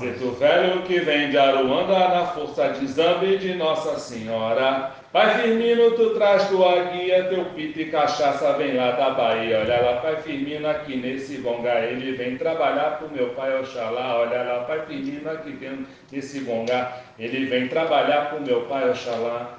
Preto velho que vem de Aruanda na força de Zambi de Nossa Senhora. Pai Firmino, tu traz tua guia, teu pito e cachaça vem lá da Bahia. Olha lá, Pai Firmino, aqui nesse bonga, ele vem trabalhar pro meu pai Oxalá. Olha lá, Pai Firmino, aqui dentro desse bonga, ele vem trabalhar pro meu pai Oxalá.